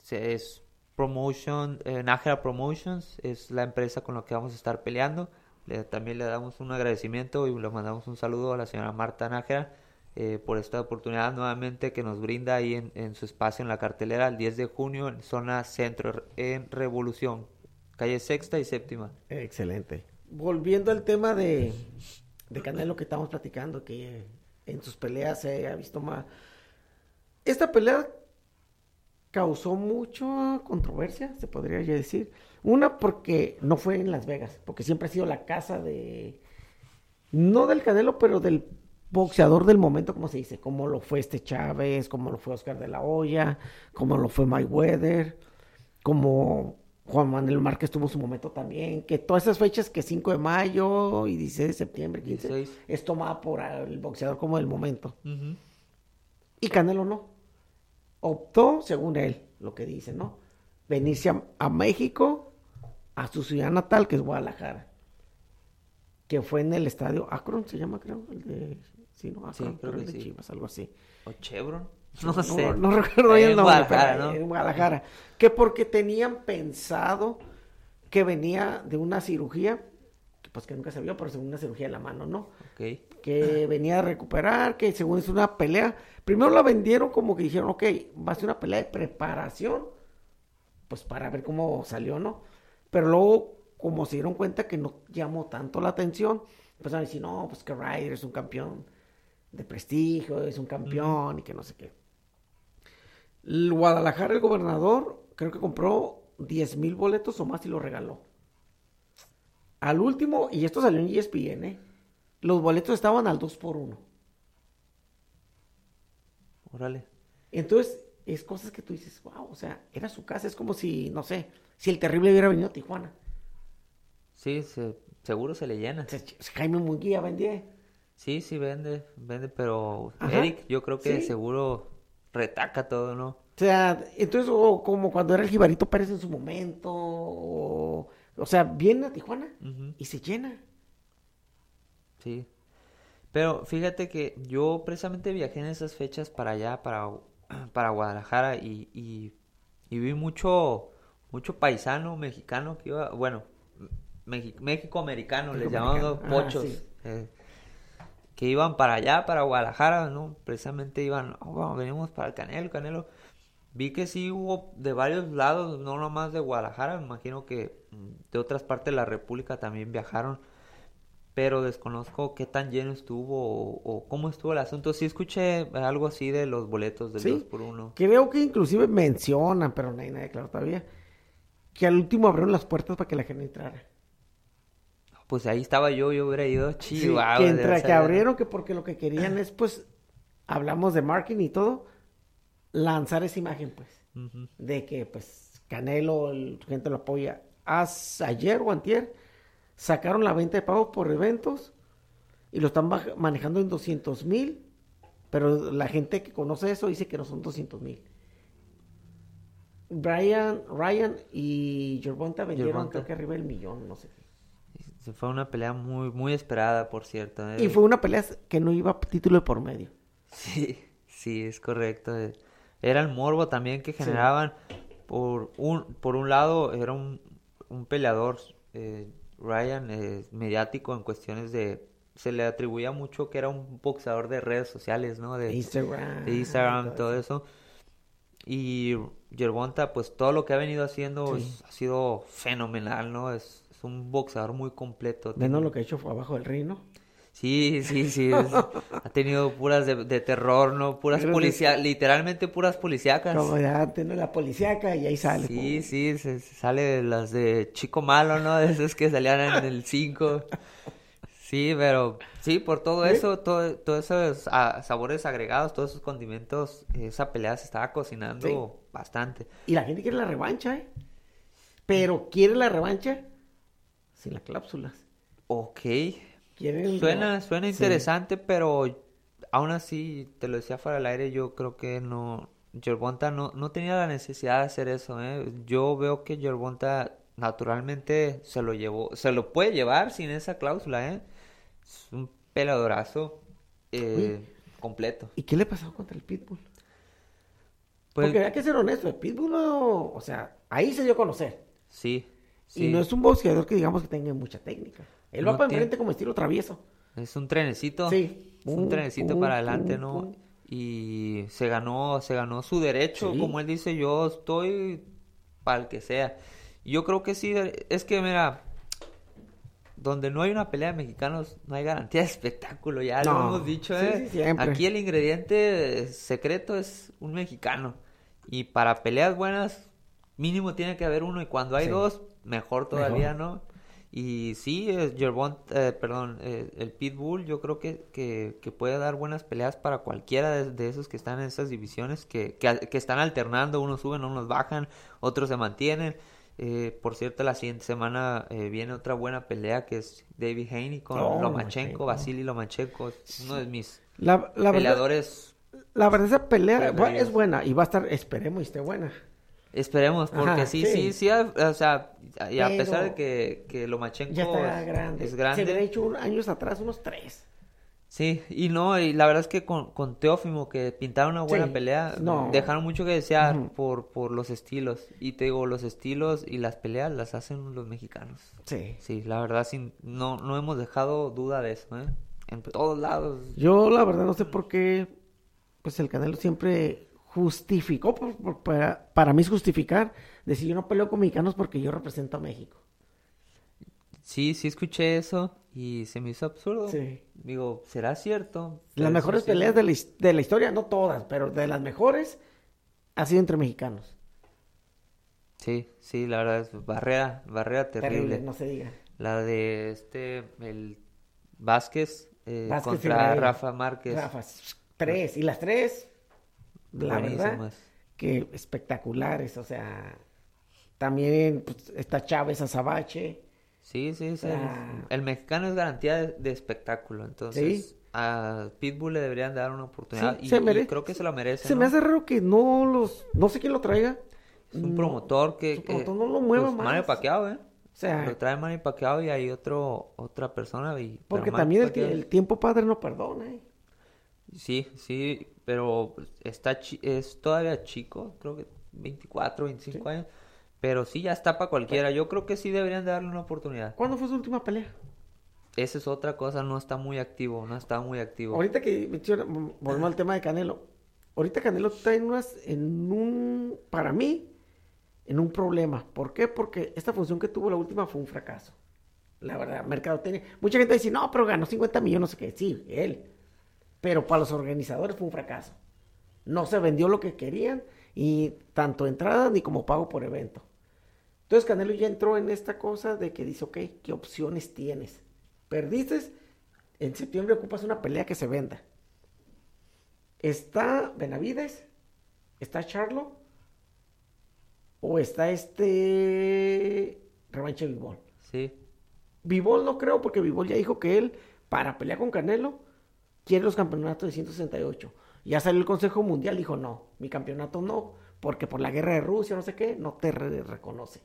es Promotion, eh, Nájera Promotions, es la empresa con la que vamos a estar peleando. Le- también le damos un agradecimiento y le mandamos un saludo a la señora Marta Nájera eh, por esta oportunidad nuevamente que nos brinda ahí en, en su espacio en la cartelera el 10 de junio en zona centro en Revolución, calle sexta y séptima. Excelente. Volviendo al tema de, de Canelo que estamos platicando, que en sus peleas se ha visto más. Esta pelea causó mucha controversia, se podría ya decir. Una porque no fue en Las Vegas, porque siempre ha sido la casa de. No del Canelo, pero del boxeador del momento, como se dice, como lo fue este Chávez, como lo fue Oscar de la Hoya, como lo fue Mayweather, como Juan Manuel Márquez tuvo su momento también, que todas esas fechas que 5 de mayo y 16 de septiembre, 15, 16. es tomada por el boxeador como del momento. Y Canelo no. Optó, según él, lo que dice, ¿no? Venirse a, a México, a su ciudad natal, que es Guadalajara. Que fue en el estadio Akron, se llama, creo. El de. Sí, no, Sí, Akron, creo pero que el de sí. Chivas, algo así. ¿O Chevron? No, sé. No, [laughs] recuerdo bien el nombre, Guadalajara, pero ¿no? en Guadalajara. Que porque tenían pensado que venía de una cirugía, que pues que nunca se vio, pero según una cirugía de la mano, ¿no? Que venía a recuperar, que según es una pelea, primero la vendieron como que dijeron, ok, va a ser una pelea de preparación, pues para ver cómo salió, ¿no? Pero luego, como se dieron cuenta que no llamó tanto la atención, empezaron a decir, no, pues que Ryder es un campeón de prestigio, es un campeón y que no sé qué. El Guadalajara, el gobernador, creo que compró 10 mil boletos o más y lo regaló. Al último, y esto salió en ESPN, ¿eh? los boletos estaban al 2 por 1 Órale. Entonces, es cosas que tú dices, wow, o sea, era su casa, es como si, no sé, si el terrible hubiera venido a Tijuana. Sí, se- seguro se le llena. Jaime Munguía vendía. Sí, sí, vende, vende, pero Ajá, Eric, yo creo que sí. seguro retaca todo, ¿no? O sea, entonces, o como cuando era el Jibarito Pérez en su momento, o, o sea, viene a Tijuana y se llena. Sí. Pero fíjate que yo precisamente viajé en esas fechas para allá, para, [clears throat] para Guadalajara, y, y, y vi mucho, mucho paisano mexicano que iba, bueno, México americano, les llamamos Ah, pochos. sí. eh, que iban para allá, para Guadalajara, ¿no? Precisamente iban, "Oh, vamos, venimos para el Canelo, Canelo. Vi que sí hubo de varios lados, no nomás de Guadalajara, me imagino que mm, de otras partes de la República también viajaron, pero desconozco qué tan lleno estuvo o, o cómo estuvo el asunto. Sí escuché algo así de los boletos del Sí. 2 por 1 Creo que inclusive mencionan, pero no hay nada claro todavía, que al último abrieron las puertas para que la gente entrara. Pues ahí estaba yo, yo hubiera ido Sí, chihuahua. que, entre, esa- que abrieron, que porque lo que querían es, pues, hablamos de marketing y todo, lanzar esa imagen, pues, de que, pues, Canelo, el, gente lo apoya. Haz, ayer o antier, sacaron la venta de pagos por eventos y lo están manejando en 200 mil, pero la gente que conoce eso dice que no son 200 mil. Brian, Ryan y Gervonta vendieron Gervonta. creo que arriba del millón, no sé. Se fue una pelea muy, muy esperada, por cierto. ¿eh? Y fue una pelea que no iba a título de por medio. Sí, sí, es correcto. eh. Era el morbo también que generaban. Por un, por un lado, era un, un peleador, eh, Ryan, eh, mediático en cuestiones de... Se le atribuía mucho que era un boxeador de redes sociales, ¿no? De, Instagram. de Instagram, todo eso. Y Gervonta, pues todo lo que ha venido haciendo Sí. es- ha sido fenomenal, ¿no? Es, es un boxeador muy completo. Menos lo que ha hecho fue abajo del reino. Sí, sí, sí. es- ha tenido puras de, de terror, ¿no? Puras policías, literalmente puras policíacas. Como ya tiene la policíaca y ahí sale. Sí, pum. sí, se, se sale de las de Chico Malo, ¿no? De esas que salían en el 5. Sí, pero sí, por todo Sí. eso, todo, todos esos ah, sabores agregados, todos esos condimentos, esa pelea se estaba cocinando Sí. bastante. Y la gente quiere la revancha, ¿eh? Pero quiere la revancha sin las cláusulas. Ok, Suena, suena Sí. interesante, pero aún así, te lo decía fuera del aire, yo creo que no, Gervonta no, no tenía la necesidad de hacer eso, ¿eh? Yo veo que Gervonta naturalmente se lo llevó, se lo puede llevar sin esa cláusula, ¿eh? Es un peleadorazo eh, completo. ¿Y qué le pasó contra el Pitbull? Pues, Porque hay que ser honesto, el Pitbull no... O sea, ahí se dio a conocer. sí, Y sí. no es un boxeador que digamos que tenga mucha técnica. Él va para tiene- enfrente como estilo travieso. Es un trenecito. Sí. Es un Pum, trenecito pum, para adelante, pum, ¿no? Y se ganó, se ganó su derecho, Sí. como él dice, yo estoy para el que sea. Yo creo que sí, es que mira, donde no hay una pelea de mexicanos, no hay garantía de espectáculo, ya lo hemos dicho, sí, ¿eh? sí, siempre. Aquí el ingrediente secreto es un mexicano. Y para peleas buenas, mínimo tiene que haber uno, y cuando hay Sí. dos, mejor todavía, Mejor. ¿no? Y sí, es Gervont, eh, perdón, eh, el Pitbull, yo creo que, que, que puede dar buenas peleas para cualquiera de, de esos que están en esas divisiones, que, que, que están alternando, unos suben, unos bajan, otros se mantienen. Eh, por cierto, la siguiente semana eh, viene otra buena pelea que es David Haney con Oh, Lomachenko. Vasily Lomachenko, uno de mis La, la verdad, peleadores. la verdad esa pelea es buena y va a estar, esperemos y esté buena. Esperemos, porque Ajá, sí, sí. sí, sí, a- o sea, y a Pero pesar de que, que Lomachenko Ya está es- grande. es Se grande, hubiera hecho un- años atrás, unos tres. Sí, y no, y la verdad es que con, con Teófimo, que pintaron una buena Sí, pelea, no. dejaron mucho que desear por, por los estilos. Y te digo, los estilos y las peleas las hacen los mexicanos. Sí. Sí, la verdad, sí, no, no hemos dejado duda de eso, ¿eh? En todos lados. Yo la verdad no sé por qué, pues el Canelo siempre justificó, por- por- para, para mí es justificar, decir yo no peleo con mexicanos porque yo represento a México. Sí, sí escuché eso y se me hizo absurdo. Sí. Digo, ¿será cierto? Las ¿Será mejores peleas de la, de la historia, no todas, pero de las mejores, ha sido entre mexicanos. Sí, sí, la verdad es barrera, barrera terrible. Terrible, no se diga. La de este, el Vázquez, eh, Vázquez contra. Rafa Márquez. Rafa, tres, y las tres, la verdad, que espectaculares, o sea, también pues, está Chávez Azabache, Sí, sí, sí. Ah. El, mexicano es garantía de, de espectáculo. Entonces, Sí. a Pitbull le deberían dar una oportunidad. Sí, y, se y merece. creo que se lo merece. se ¿no? me hace raro que no los, no sé quién lo traiga, Es un promotor que. su que- promotor no lo mueva pues, más. Mario Pacquiao, ¿eh? sea, Lo trae Manny Pacquiao y hay otro, otra persona. Y, porque también el, el tiempo padre no perdona. ¿eh? Sí, sí, pero está chi- es todavía chico, creo que 24, 25 años. Pero sí, ya está para cualquiera. Yo creo que sí deberían de darle una oportunidad. ¿Cuándo fue su última pelea? Esa es otra cosa, no está muy activo, no está muy activo. Ahorita que menciona, volvemos al tema de Canelo. Ahorita Canelo está en, unas, en un, para mí, en un problema. ¿Por qué? Porque esta función que tuvo la última fue un fracaso. La verdad, mercadotecnia. Mucha gente dice, no, pero ganó 50 millones, no sé qué. Sí, él. Pero para los organizadores fue un fracaso. No se vendió lo que querían y tanto entrada ni como pago por evento. Entonces Canelo ya entró en esta cosa de que dice, ok, ¿qué opciones tienes? Perdiste, en septiembre ocupas una pelea que se venda. ¿Está Benavides? ¿Está Charlo? ¿O está este revanche Vivol? Sí, Vivol no creo porque Vivol ya dijo que él, para pelear con Canelo, quiere los campeonatos de 168. Ya salió el Consejo Mundial, dijo no, mi campeonato no, porque por la guerra de Rusia, no sé qué, no te re- reconoce.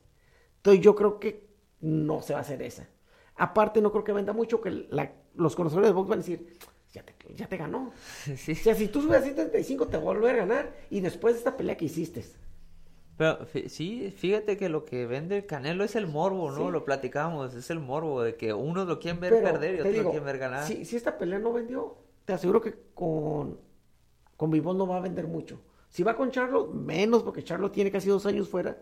Entonces yo creo que no se va a hacer esa. Aparte no creo que venda mucho, que la- los conocedores de box van a decir, ya te, ya te ganó. [laughs] sí. O sea, si tú subes a 135 te va a volver a ganar y después de esta pelea que hiciste. Pero sí, fíjate que lo que vende el Canelo es el morbo, ¿no? Sí. Lo platicamos, es el morbo de que unos lo quieren ver Pero, perder y otros digo, lo quieren ver ganar. Si, si esta pelea no vendió, te aseguro que con, con Vivol no va a vender mucho. Si va con Charlo, menos, porque Charlo tiene casi dos años fuera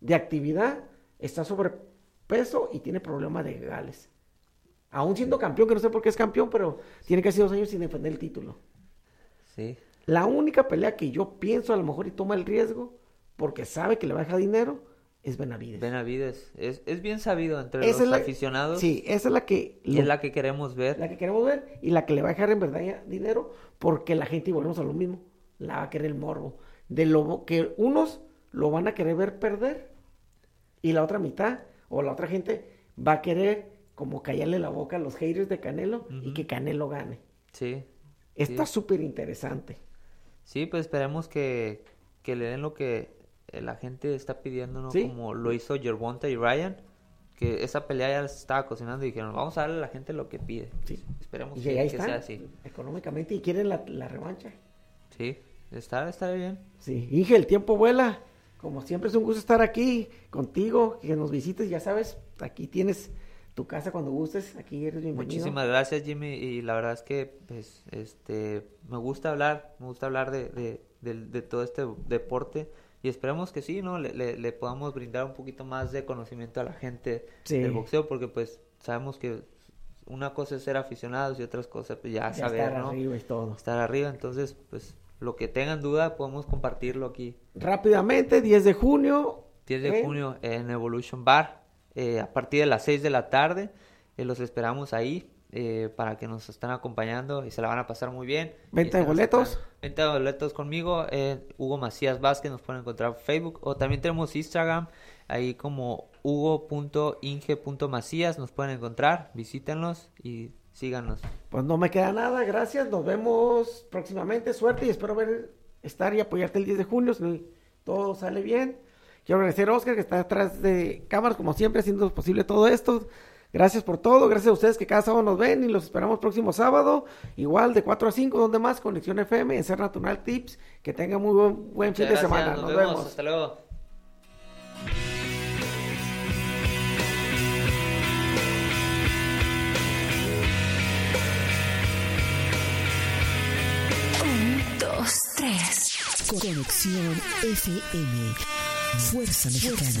de actividad, está sobrepeso y tiene problema de gales. Aún siendo campeón, que no sé por qué es campeón, pero tiene casi dos años sin defender el título. Sí, La única pelea que yo pienso a lo mejor y toma el riesgo, porque sabe que le va a dejar dinero, es Benavides. Benavides, es, es bien sabido entre Esa los la- aficionados Sí, esa es la que... lo- es la que queremos ver. la que queremos ver y la que le va a dejar en verdad ya dinero porque la gente, y volvemos a lo mismo, la va a querer el morbo. De lo que unos lo van a querer ver perder y la otra mitad o la otra gente va a querer como callarle la boca a los haters de Canelo y que Canelo gane. Sí, Está Sí. súper interesante. sí, pues esperemos que, que le den lo que la gente está pidiendo, ¿no? Sí. Como lo hizo Gervonta y Ryan, que esa pelea ya se estaba cocinando y dijeron, vamos a darle a la gente lo que pide. Sí. Esperemos Y que, ahí que sea así. económicamente, y quieren la, la revancha. Sí, está, está bien. Sí, Inge, el tiempo vuela. Como siempre es un gusto estar aquí contigo, que nos visites, ya sabes, aquí tienes tu casa cuando gustes, aquí eres bienvenido. Muchísimas gracias Jimmy y la verdad es que pues este me gusta hablar, me gusta hablar de, de, de todo este deporte y esperemos que sí, ¿no? Le, le- le podamos brindar un poquito más de conocimiento a la gente Sí. del boxeo porque pues sabemos que una cosa es ser aficionados y otras cosas pues ya, Ya saber, estar ¿no? arriba y todo. Estar arriba, entonces pues lo que tengan duda podemos compartirlo aquí. Rápidamente, 10 de junio. 10 de en- junio en Evolution Bar, eh, a partir de las 6 de la tarde. eh, los esperamos ahí eh, para que nos estén acompañando y se la van a pasar muy bien. ¿Venta de Eh, boletos? están- Venta de boletos conmigo, eh, Hugo Macías Vázquez, nos pueden encontrar en Facebook o también tenemos Instagram, ahí como hugo.inge.macías, nos pueden encontrar, visítenlos y síganos. Pues no me queda nada, gracias. Nos vemos próximamente. Suerte y espero ver, estar y apoyarte el 10 de junio. Si todo sale bien. Quiero agradecer a Oscar que está detrás de cámaras, como siempre, haciendo posible todo esto. Gracias por todo. Gracias a ustedes que cada sábado nos ven y los esperamos próximo sábado. Igual de 4 a 5, donde más, Conexión FM, en Ser Natural Tips. Que tengan muy buen, buen fin de semana. nos, Nos, vemos. vemos. hasta luego. Un, dos, tres. Conexión FM. Fuerza Mexicana.